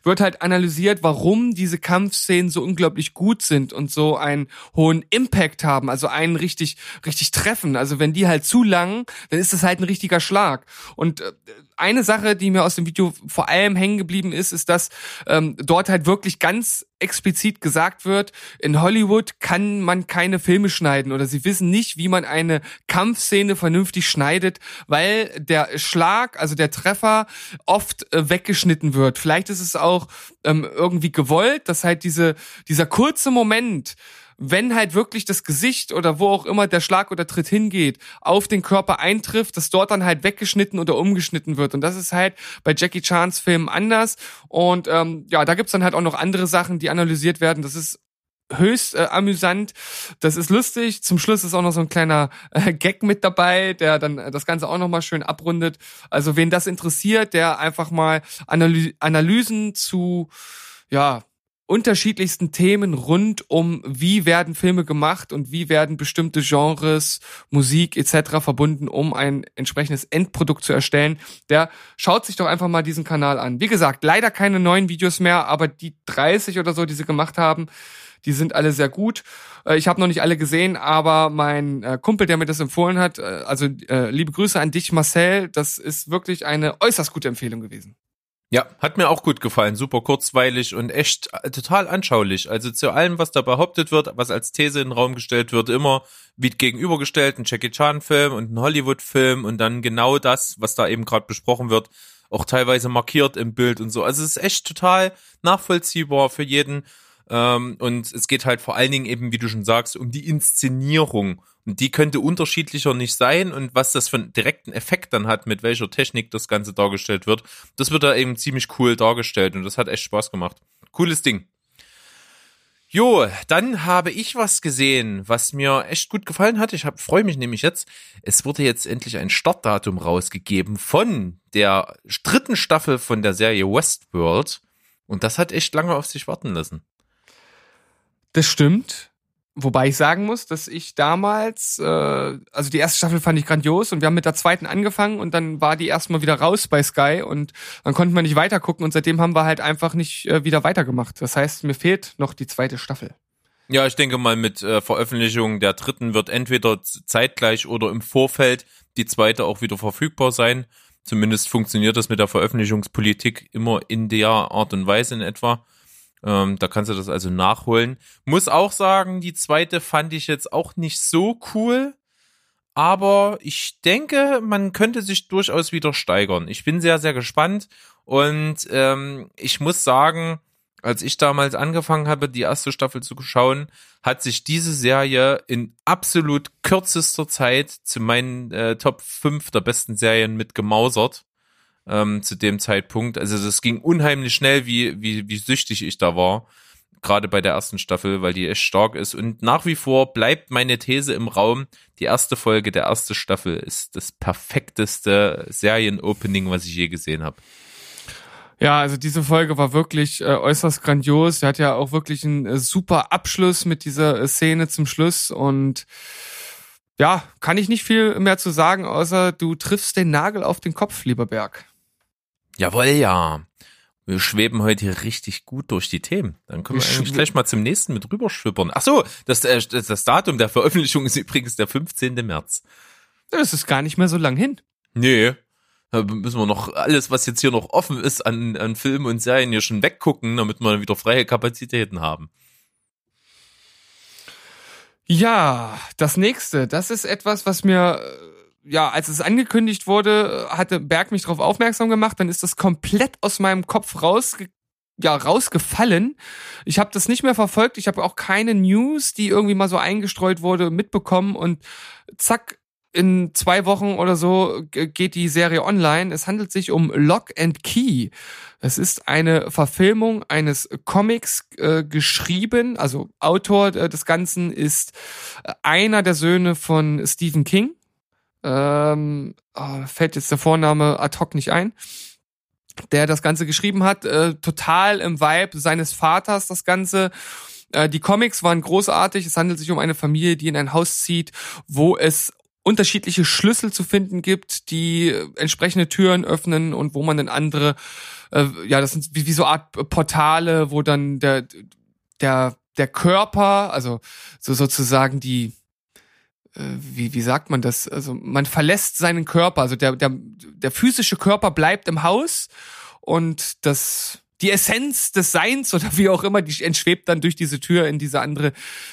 wird halt analysiert, warum diese Kampfszenen so unglaublich gut sind und so einen hohen Impact haben, also einen richtig, richtig treffen. Also wenn die halt zu lang, dann ist das halt ein richtiger Schlag. Und äh, eine Sache, die mir aus dem Video vor allem hängen geblieben ist, ist, dass ähm, dort halt wirklich ganz explizit gesagt wird, in Hollywood kann man keine Filme schneiden oder sie wissen nicht, wie man eine Kampfszene vernünftig schneidet, weil der Schlag, also der Treffer oft äh, weggeschnitten wird. Vielleicht ist es auch ähm, irgendwie gewollt, dass halt diese, dieser kurze Moment, wenn halt wirklich das Gesicht oder wo auch immer der Schlag oder Tritt hingeht, auf den Körper eintrifft, dass dort dann halt weggeschnitten oder umgeschnitten wird. Und das ist halt bei Jackie Chans Filmen anders. Und ähm, ja, da gibt's dann halt auch noch andere Sachen, die analysiert werden. Das ist höchst äh, amüsant. Das ist lustig. Zum Schluss ist auch noch so ein kleiner äh, Gag mit dabei, der dann äh, das Ganze auch noch mal schön abrundet. Also wen das interessiert, der einfach mal Analy Analysen zu ja unterschiedlichsten Themen rund um, wie werden Filme gemacht und wie werden bestimmte Genres, Musik etc. verbunden, um ein entsprechendes Endprodukt zu erstellen, der schaut sich doch einfach mal diesen Kanal an. Wie gesagt, leider keine neuen Videos mehr, aber die 30 oder so, die sie gemacht haben, die sind alle sehr gut. Äh, ich habe noch nicht alle gesehen, aber mein äh, Kumpel, der mir das empfohlen hat, äh, also liebe Grüße an dich, Marcel, das ist wirklich eine äußerst gute Empfehlung gewesen. Ja, hat mir auch gut gefallen. Super kurzweilig und echt äh, total anschaulich. Also zu allem, was da behauptet wird, was als These in den Raum gestellt wird, immer wie gegenübergestellt ein Jackie Chan-Film und ein Hollywood-Film und dann genau das, was da eben gerade besprochen wird, auch teilweise markiert im Bild und so. Also es ist echt total nachvollziehbar für jeden. Ähm, und es geht halt vor allen Dingen eben, wie du schon sagst, um die Inszenierung und die könnte unterschiedlicher nicht sein und was das für einen direkten Effekt dann hat, mit welcher Technik das Ganze dargestellt wird, das wird da eben ziemlich cool dargestellt und das hat echt Spaß gemacht. Cooles Ding. Jo, dann habe ich was gesehen, was mir echt gut gefallen hat. Ich freue mich nämlich jetzt. Es wurde jetzt endlich ein Startdatum rausgegeben von der dritten Staffel von der Serie Westworld. Und das hat echt lange auf sich warten lassen. Das stimmt. Wobei ich sagen muss, dass ich damals, äh, also die erste Staffel fand ich grandios und wir haben mit der zweiten angefangen und dann war die erstmal wieder raus bei Sky und dann konnten wir nicht weiter gucken und seitdem haben wir halt einfach nicht äh, wieder weitergemacht. Das heißt, mir fehlt noch die zweite Staffel. Ja, ich denke mal, mit äh, Veröffentlichung der dritten wird entweder zeitgleich oder im Vorfeld die zweite auch wieder verfügbar sein. Zumindest funktioniert das mit der Veröffentlichungspolitik immer in der Art und Weise in etwa. Ähm, da kannst du das also nachholen. Muss auch sagen, die zweite fand ich jetzt auch nicht so cool. Aber ich denke, man könnte sich durchaus wieder steigern. Ich bin sehr, sehr gespannt. Und ähm, ich muss sagen, als ich damals angefangen habe, die erste Staffel zu schauen, hat sich diese Serie in absolut kürzester Zeit zu meinen äh, Top 5 der besten Serien mit gemausert ähm, zu dem Zeitpunkt. Also das ging unheimlich schnell, wie, wie, wie süchtig ich da war. Gerade bei der ersten Staffel, weil die echt stark ist. Und nach wie vor bleibt meine These im Raum, die erste Folge der ersten Staffel ist das perfekteste Serienopening, was ich je gesehen habe. Ja, also diese Folge war wirklich äh, äußerst grandios. Sie hat ja auch wirklich einen äh, super Abschluss mit dieser äh, Szene zum Schluss und ja, kann ich nicht viel mehr zu sagen, außer du triffst den Nagel auf den Kopf, lieber Berg. Jawohl, ja. Wir schweben heute hier richtig gut durch die Themen. Dann können wir eigentlich gleich mal zum nächsten mit rüberschwippern. Ach so, das, äh, das, das Datum der Veröffentlichung ist übrigens der 15. März. Das ist gar nicht mehr so lang hin. Nee. Da müssen wir noch alles, was jetzt hier noch offen ist an, an Filmen und Serien hier schon weggucken, damit wir wieder freie Kapazitäten haben. Ja, das nächste, das ist etwas, was mir, äh, ja, als es angekündigt wurde, hatte Berg mich darauf aufmerksam gemacht, dann ist das komplett aus meinem Kopf rausge ja, rausgefallen. Ich habe das nicht mehr verfolgt, ich habe auch keine News, die irgendwie mal so eingestreut wurde, mitbekommen und zack, in zwei Wochen oder so geht die Serie online. Es handelt sich um Lock and Key. Es ist eine Verfilmung eines Comics äh, geschrieben. Also Autor äh, des Ganzen ist äh, einer der Söhne von Stephen King. Ähm, oh, fällt jetzt der Vorname ad hoc nicht ein. Der das Ganze geschrieben hat, äh, total im Vibe seines Vaters das Ganze. Äh, die Comics waren großartig. Es handelt sich um eine Familie, die in ein Haus zieht, wo es unterschiedliche Schlüssel zu finden gibt, die äh, entsprechende Türen öffnen und wo man dann andere, äh, ja, das sind wie, wie so Art Portale, wo dann der, der, der Körper, also so sozusagen die, wie, wie sagt man das? Also man verlässt seinen Körper, also der, der, der physische Körper bleibt im Haus und das, die Essenz des Seins oder wie auch immer, die entschwebt dann durch diese Tür in diese andere,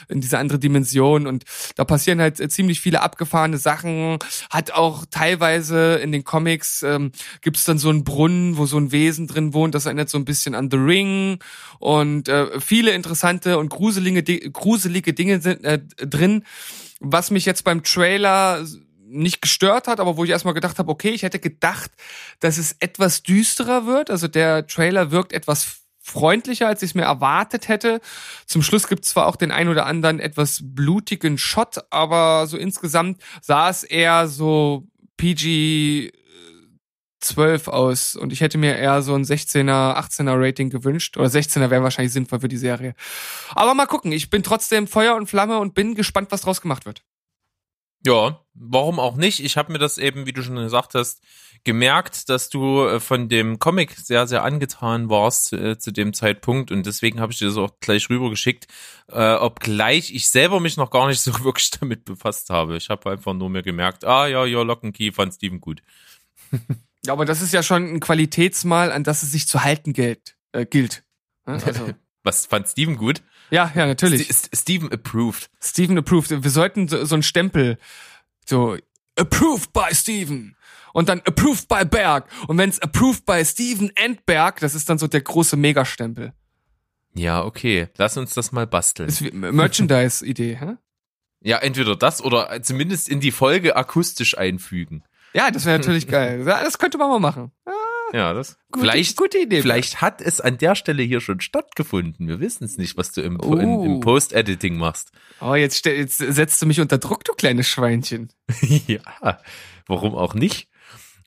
in diese andere Dimension und da passieren halt äh, ziemlich viele abgefahrene Sachen. Hat auch teilweise in den Comics ähm, gibt dann so einen Brunnen, wo so ein Wesen drin wohnt. Das erinnert so ein bisschen an The Ring und äh, viele interessante und gruselige, gruselige Dinge sind äh, drin. Was mich jetzt beim Trailer nicht gestört hat, aber wo ich erstmal gedacht habe, okay, ich hätte gedacht, dass es etwas düsterer wird. Also der Trailer wirkt etwas freundlicher, als ich es mir erwartet hätte. Zum Schluss gibt es zwar auch den ein oder anderen etwas blutigen Shot, aber so insgesamt sah es eher so PG 12 aus und ich hätte mir eher so ein 16er, 18er Rating gewünscht oder 16er wäre wahrscheinlich sinnvoll für die Serie. Aber mal gucken, ich bin trotzdem Feuer und Flamme und bin gespannt, was draus gemacht wird. Ja, warum auch nicht? Ich habe mir das eben, wie du schon gesagt hast, gemerkt, dass du äh, von dem Comic sehr, sehr angetan warst äh, zu dem Zeitpunkt und deswegen habe ich dir das auch gleich rübergeschickt, äh, obgleich ich selber mich noch gar nicht so wirklich damit befasst habe. Ich habe einfach nur mir gemerkt, ah ja, ja, Lock and Key fand Steven gut. Ja, aber das ist ja schon ein Qualitätsmal, an das es sich zu halten gilt. Äh, gilt. Also, Was fand Steven gut? ja, ja, natürlich. St Steven approved. Steven approved. Wir sollten so, so einen Stempel, so approved by Steven und dann approved by Berg. Und wenn es approved by Steven and Berg, das ist dann so der große Megastempel. Ja, okay. Lass uns das mal basteln. Merchandise-Idee, hä? Ja, entweder das oder zumindest in die Folge akustisch einfügen. Ja, das wäre natürlich geil. Das könnte man mal machen. Ja, Ja, das. gute, vielleicht, gute Idee. vielleicht hat es an der Stelle hier schon stattgefunden. Wir wissen es nicht, was du im, Oh. im, im Post-Editing machst. Oh, jetzt, jetzt setzt du mich unter Druck, du kleines Schweinchen. ja, warum auch nicht?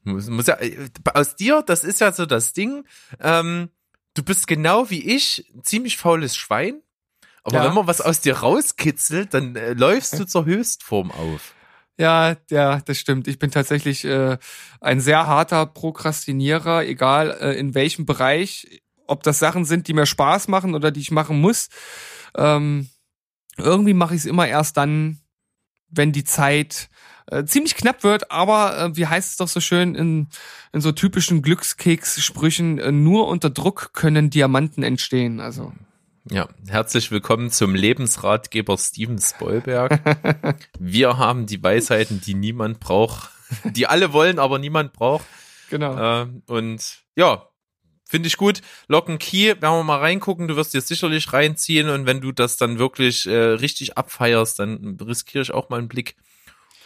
Muss, muss ja, äh, aus dir, das ist ja so das Ding. Ähm, du bist genau wie ich, ein ziemlich faules Schwein. Aber Ja. wenn man was aus dir rauskitzelt, dann äh, läufst du zur Höchstform auf. Ja, ja, das stimmt. Ich bin tatsächlich äh, ein sehr harter Prokrastinierer, egal äh, in welchem Bereich, ob das Sachen sind, die mir Spaß machen oder die ich machen muss. Ähm, irgendwie mache ich es immer erst dann, wenn die Zeit äh, ziemlich knapp wird, aber äh, wie heißt es doch so schön in, in so typischen Glückskeks-Sprüchen, äh, nur unter Druck können Diamanten entstehen. Also Ja, herzlich willkommen zum Lebensratgeber Steven Spoilberg. Wir haben die Weisheiten, die niemand braucht, die alle wollen, aber niemand braucht. genau. Äh, und ja, finde ich gut. Locken Key, werden wir mal reingucken. Du wirst dir sicherlich reinziehen und wenn du das dann wirklich äh, richtig abfeierst, dann riskiere ich auch mal einen Blick.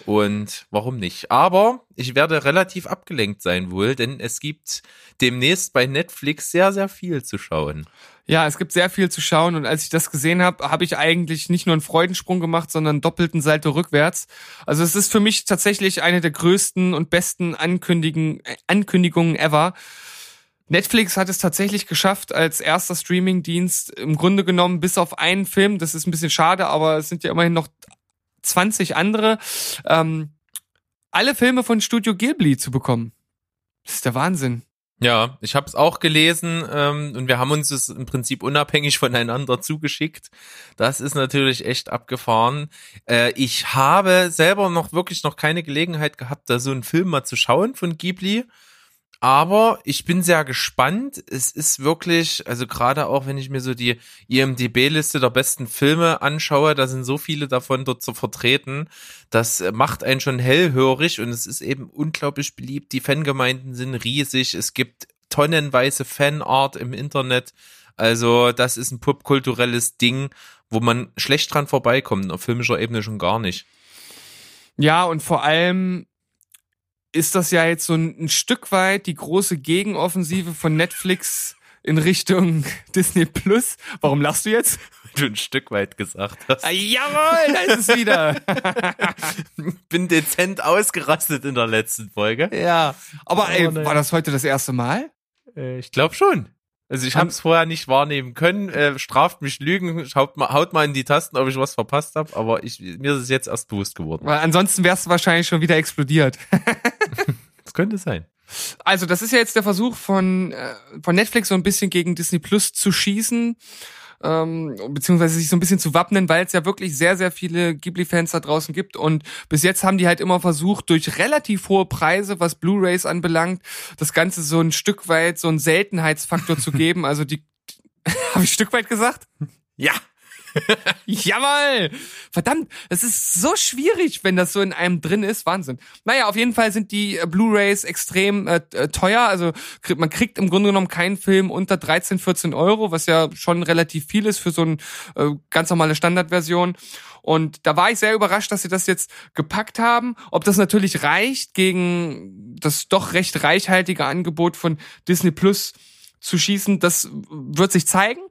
Und warum nicht? Aber ich werde relativ abgelenkt sein wohl, denn es gibt demnächst bei Netflix sehr, sehr viel zu schauen. Ja, es gibt sehr viel zu schauen und als ich das gesehen habe, habe ich eigentlich nicht nur einen Freudensprung gemacht, sondern doppelten Salto rückwärts. Also es ist für mich tatsächlich eine der größten und besten Ankündigen, äh, Ankündigungen ever. Netflix hat es tatsächlich geschafft, als erster Streamingdienst im Grunde genommen bis auf einen Film, das ist ein bisschen schade, aber es sind ja immerhin noch 20 andere, ähm, alle Filme von Studio Ghibli zu bekommen. Das ist der Wahnsinn. Ja, ich habe es auch gelesen ähm, und wir haben uns es im Prinzip unabhängig voneinander zugeschickt. Das ist natürlich echt abgefahren. Äh, ich habe selber noch wirklich noch keine Gelegenheit gehabt, da so einen Film mal zu schauen von Ghibli. Aber ich bin sehr gespannt. Es ist wirklich, also gerade auch wenn ich mir so die IMDB-Liste der besten Filme anschaue, da sind so viele davon dort zu vertreten. Das macht einen schon hellhörig und es ist eben unglaublich beliebt. Die Fangemeinden sind riesig. Es gibt tonnenweise Fanart im Internet. Also das ist ein popkulturelles Ding, wo man schlecht dran vorbeikommt, auf filmischer Ebene schon gar nicht. Ja, und vor allem ist das ja jetzt so ein, ein Stück weit die große Gegenoffensive von Netflix in Richtung Disney Plus. Warum lachst du jetzt? Du ein Stück weit gesagt hast. Ah, jawohl, da ist es wieder. Bin dezent ausgerastet in der letzten Folge. ja. Aber ey, Oh, nein. war das heute das erste Mal? Äh, ich glaube schon. Also ich habe es vorher nicht wahrnehmen können. Äh, straft mich Lügen, haut mal, haut mal in die Tasten, ob ich was verpasst habe. Aber ich, mir ist es jetzt erst bewusst geworden. Weil ansonsten wärst du wahrscheinlich schon wieder explodiert. Das könnte sein. Also, das ist ja jetzt der Versuch von, äh, von Netflix so ein bisschen gegen Disney Plus zu schießen. Ähm, beziehungsweise sich so ein bisschen zu wappnen, weil es ja wirklich sehr, sehr viele Ghibli-Fans da draußen gibt. Und bis jetzt haben die halt immer versucht, durch relativ hohe Preise, was Blu-Rays anbelangt, das Ganze so ein Stück weit so einen Seltenheitsfaktor zu geben. Also die. Habe ich Stück weit gesagt? Ja. Jawoll! Verdammt, es ist so schwierig, wenn das so in einem drin ist. Wahnsinn. Naja, auf jeden Fall sind die äh, Blu-Rays extrem äh, äh, teuer. Also man kriegt im Grunde genommen keinen Film unter 13, 14 Euro, was ja schon relativ viel ist für so eine äh, ganz normale Standardversion. Und da war ich sehr überrascht, dass sie das jetzt gepackt haben. Ob das natürlich reicht gegen das doch recht reichhaltige Angebot von Disney Plus zu schießen, das wird sich zeigen.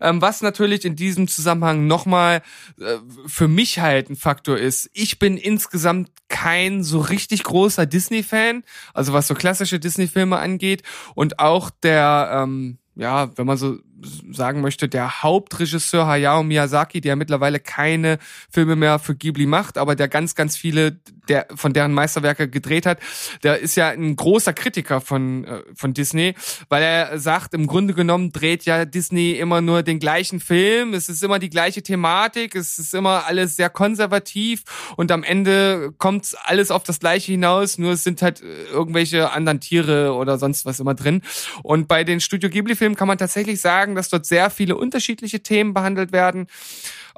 Ähm, was natürlich in diesem Zusammenhang nochmal äh, für mich halt ein Faktor ist. Ich bin insgesamt kein so richtig großer Disney-Fan, also was so klassische Disney-Filme angeht. Und auch der, ähm, ja, wenn man so sagen möchte, der Hauptregisseur Hayao Miyazaki, der mittlerweile keine Filme mehr für Ghibli macht, aber der ganz, ganz viele der, von deren Meisterwerke gedreht hat, der ist ja ein großer Kritiker von, äh, von Disney, weil er sagt, im Grunde genommen dreht ja Disney immer nur den gleichen Film, es ist immer die gleiche Thematik, es ist immer alles sehr konservativ und am Ende kommt alles auf das gleiche hinaus, nur es sind halt äh, irgendwelche anderen Tiere oder sonst was immer drin. Und bei den Studio Ghibli-Filmen kann man tatsächlich sagen, dass dort sehr viele unterschiedliche Themen behandelt werden.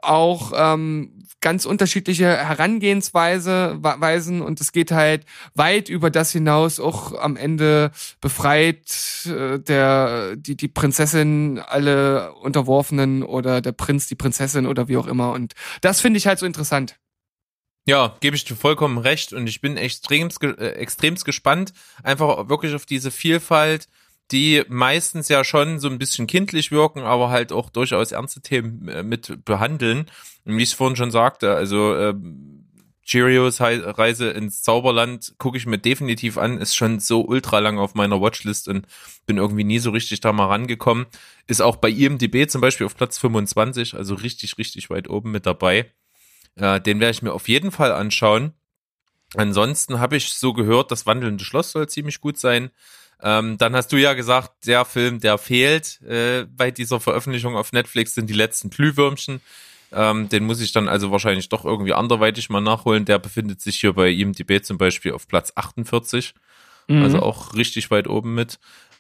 Auch ähm, ganz unterschiedliche Herangehensweise wa- Weisen. Und es geht halt weit über das hinaus. Auch am Ende befreit äh, der die die Prinzessin alle Unterworfenen oder der Prinz die Prinzessin oder wie auch immer. Und das finde ich halt so interessant. Ja, gebe ich dir vollkommen recht. Und ich bin extremst, äh, extremst gespannt, einfach wirklich auf diese Vielfalt, die meistens ja schon so ein bisschen kindlich wirken, aber halt auch durchaus ernste Themen äh, mit behandeln. Und wie ich es vorhin schon sagte, also äh, Cheerios Reise ins Zauberland gucke ich mir definitiv an, ist schon so ultra lang auf meiner Watchlist und bin irgendwie nie so richtig da mal rangekommen. Ist auch bei IMDB zum Beispiel auf Platz 25, also richtig, richtig weit oben mit dabei. Äh, den werde ich mir auf jeden Fall anschauen. Ansonsten habe ich so gehört, das wandelnde Schloss soll ziemlich gut sein. Ähm, dann hast du ja gesagt, der Film, der fehlt äh, bei dieser Veröffentlichung auf Netflix, sind die letzten Glühwürmchen. Ähm, den muss ich dann also wahrscheinlich doch irgendwie anderweitig mal nachholen. Der befindet sich hier bei IMDb zum Beispiel auf Platz 48, also auch richtig weit oben mit.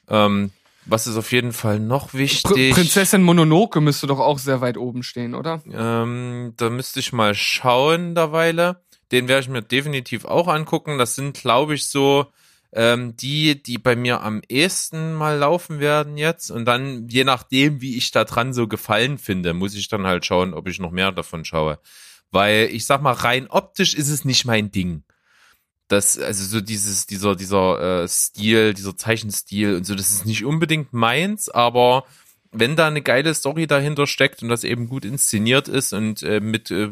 Ähm, was ist auf jeden Fall noch Pr wichtig? Prinzessin Mononoke müsste doch auch sehr weit oben stehen, oder? Ähm, da müsste ich mal schauen derweile. Den werde ich mir definitiv auch angucken. Das sind, glaube ich, so ähm, die, die bei mir am ehesten mal laufen werden jetzt. Und dann, je nachdem, wie ich da dran so gefallen finde, muss ich dann halt schauen, ob ich noch mehr davon schaue. Weil ich sag mal, rein optisch ist es nicht mein Ding. Das, also so dieses, dieser, dieser äh, Stil, dieser Zeichenstil und so, das ist nicht unbedingt meins, aber wenn da eine geile Story dahinter steckt und das eben gut inszeniert ist und äh, mit äh,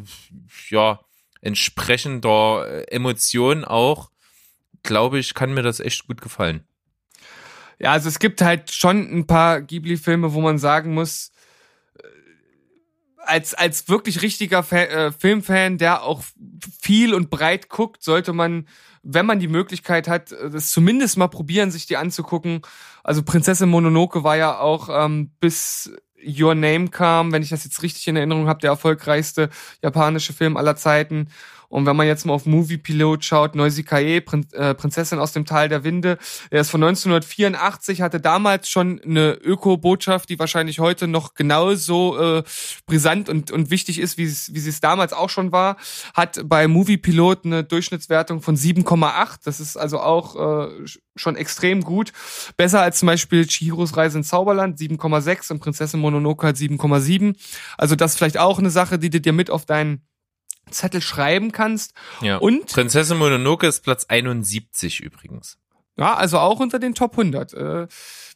ja entsprechender äh, Emotion auch, glaube ich, kann mir das echt gut gefallen. Ja, also es gibt halt schon ein paar Ghibli-Filme, wo man sagen muss, äh, als, als wirklich richtiger Fa äh, Filmfan, der auch viel und breit guckt, sollte man wenn man die Möglichkeit hat, äh, das zumindest mal probieren, sich die anzugucken. Also Prinzessin Mononoke war ja auch ähm, bis Your Name kam, wenn ich das jetzt richtig in Erinnerung habe, der erfolgreichste japanische Film aller Zeiten. Und wenn man jetzt mal auf Movie Pilot schaut, Neusikae, Prin äh, Prinzessin aus dem Tal der Winde, der ist von 1984, hatte damals schon eine Öko-Botschaft, die wahrscheinlich heute noch genauso äh, brisant und, und wichtig ist, wie sie es damals auch schon war, hat bei Movie Pilot eine Durchschnittswertung von 7,8. Das ist also auch äh, schon extrem gut. Besser als zum Beispiel Chihiros Reise ins Zauberland, 7,6 und Prinzessin Mononoke hat 7,7. Also das ist vielleicht auch eine Sache, die du dir mit auf deinen Zettel schreiben kannst. Ja. Und Prinzessin Mononoke ist Platz 71 übrigens. ja, also auch unter den Top 100. Äh,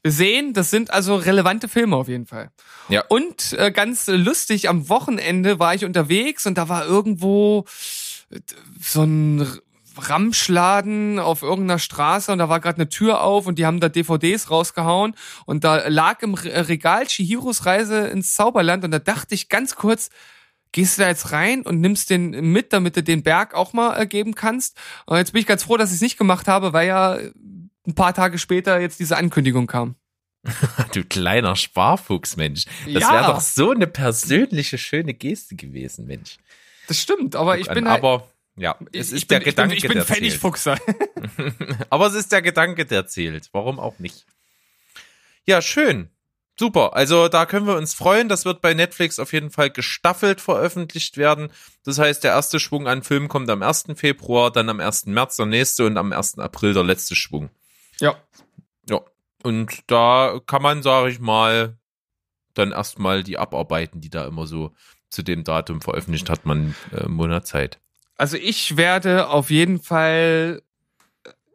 Wir sehen, das sind also relevante Filme auf jeden Fall. Ja. Und äh, ganz lustig, am Wochenende war ich unterwegs und da war irgendwo äh, so ein Ramschladen auf irgendeiner Straße und da war gerade eine Tür auf und die haben da DVDs rausgehauen und da lag im Re- Regal Chihiros Reise ins Zauberland und da dachte ich ganz kurz, gehst du da jetzt rein und nimmst den mit, damit du den Berg auch mal äh, geben kannst. Und jetzt bin ich ganz froh, dass ich es nicht gemacht habe, weil ja ein paar Tage später jetzt diese Ankündigung kam. Du kleiner Sparfuchs, Mensch. Das Ja. wäre doch so eine persönliche, schöne Geste gewesen, Mensch. Das stimmt, aber Guck ich an. bin halt, Aber ja, es ist bin, der Gedanke, ich bin, ich bin der zählt. Pfennigfuchser. Aber es ist der Gedanke, der zählt. Warum auch nicht? Ja, schön. Super. Also da können wir uns freuen. Das wird bei Netflix auf jeden Fall gestaffelt veröffentlicht werden. Das heißt, der erste Schwung an Filmen kommt am 1. Februar, dann am 1. März der nächste und am 1. April der letzte Schwung. Ja. Ja. Und da kann man, sage ich mal, dann erstmal die abarbeiten, die da immer so zu dem Datum veröffentlicht hat, man äh, Monat Zeit. Also ich werde auf jeden Fall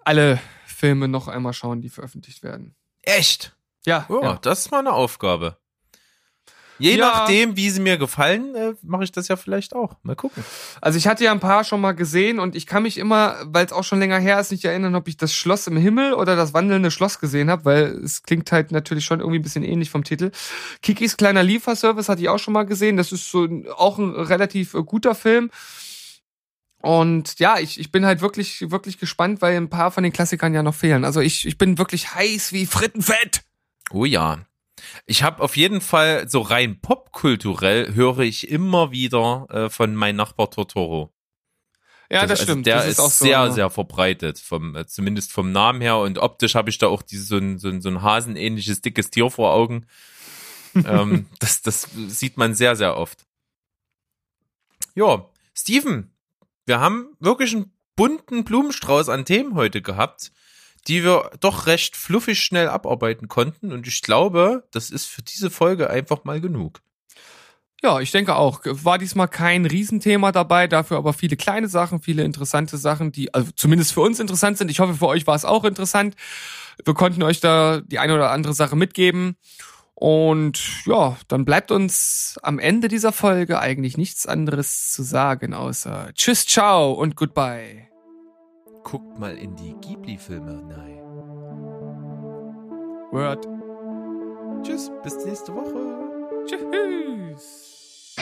alle Filme noch einmal schauen, die veröffentlicht werden. Echt? Ja, Ja, ja. das ist mal eine Aufgabe. Je Ja. nachdem, wie sie mir gefallen, äh, mache ich das ja vielleicht auch. Mal gucken. Also ich hatte ja ein paar schon mal gesehen und ich kann mich immer, weil es auch schon länger her ist, nicht erinnern, ob ich das Schloss im Himmel oder das wandelnde Schloss gesehen habe, weil es klingt halt natürlich schon irgendwie ein bisschen ähnlich vom Titel. Kikis kleiner Lieferservice hatte ich auch schon mal gesehen. Das ist so auch ein relativ äh, guter Film. Und ja, ich, ich bin halt wirklich, wirklich gespannt, weil ein paar von den Klassikern ja noch fehlen. Also ich, ich bin wirklich heiß wie Frittenfett. Oh ja. Ich habe auf jeden Fall so rein popkulturell höre ich immer wieder äh, von mein Nachbar Totoro. Ja, das, also stimmt. Der das ist, auch so, sehr, ja. sehr verbreitet, vom, äh, zumindest vom Namen her. Und optisch habe ich da auch dieses, so ein, so ein, so ein hasenähnliches dickes Tier vor Augen. ähm, das, das sieht man sehr, sehr oft. Ja, Steven, wir haben wirklich einen bunten Blumenstrauß an Themen heute gehabt, die wir doch recht fluffig schnell abarbeiten konnten. Und ich glaube, das ist für diese Folge einfach mal genug. Ja, ich denke auch. War diesmal kein Riesenthema dabei, dafür aber viele kleine Sachen, viele interessante Sachen, die also zumindest für uns interessant sind. Ich hoffe, für euch war es auch interessant. Wir konnten euch da die eine oder andere Sache mitgeben. Und ja, dann bleibt uns am Ende dieser Folge eigentlich nichts anderes zu sagen, außer Tschüss, ciao und goodbye. Guckt mal in die Ghibli-Filme rein. Word. Tschüss, bis nächste Woche. Tschüss.